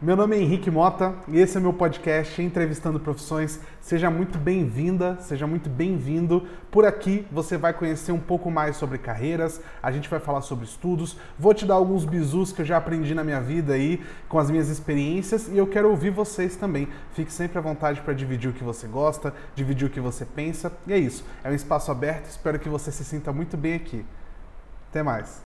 Meu nome é Henrique Mota e esse é meu podcast Entrevistando Profissões. Seja muito bem-vinda, seja muito bem-vindo. Por aqui você vai conhecer um pouco mais sobre carreiras, a gente vai falar sobre estudos, vou te dar alguns bizus que eu já aprendi na minha vida aí com as minhas experiências e eu quero ouvir vocês também. Fique sempre à vontade para dividir o que você gosta, dividir o que você pensa. E é isso, é um espaço aberto, espero que você se sinta muito bem aqui. Até mais.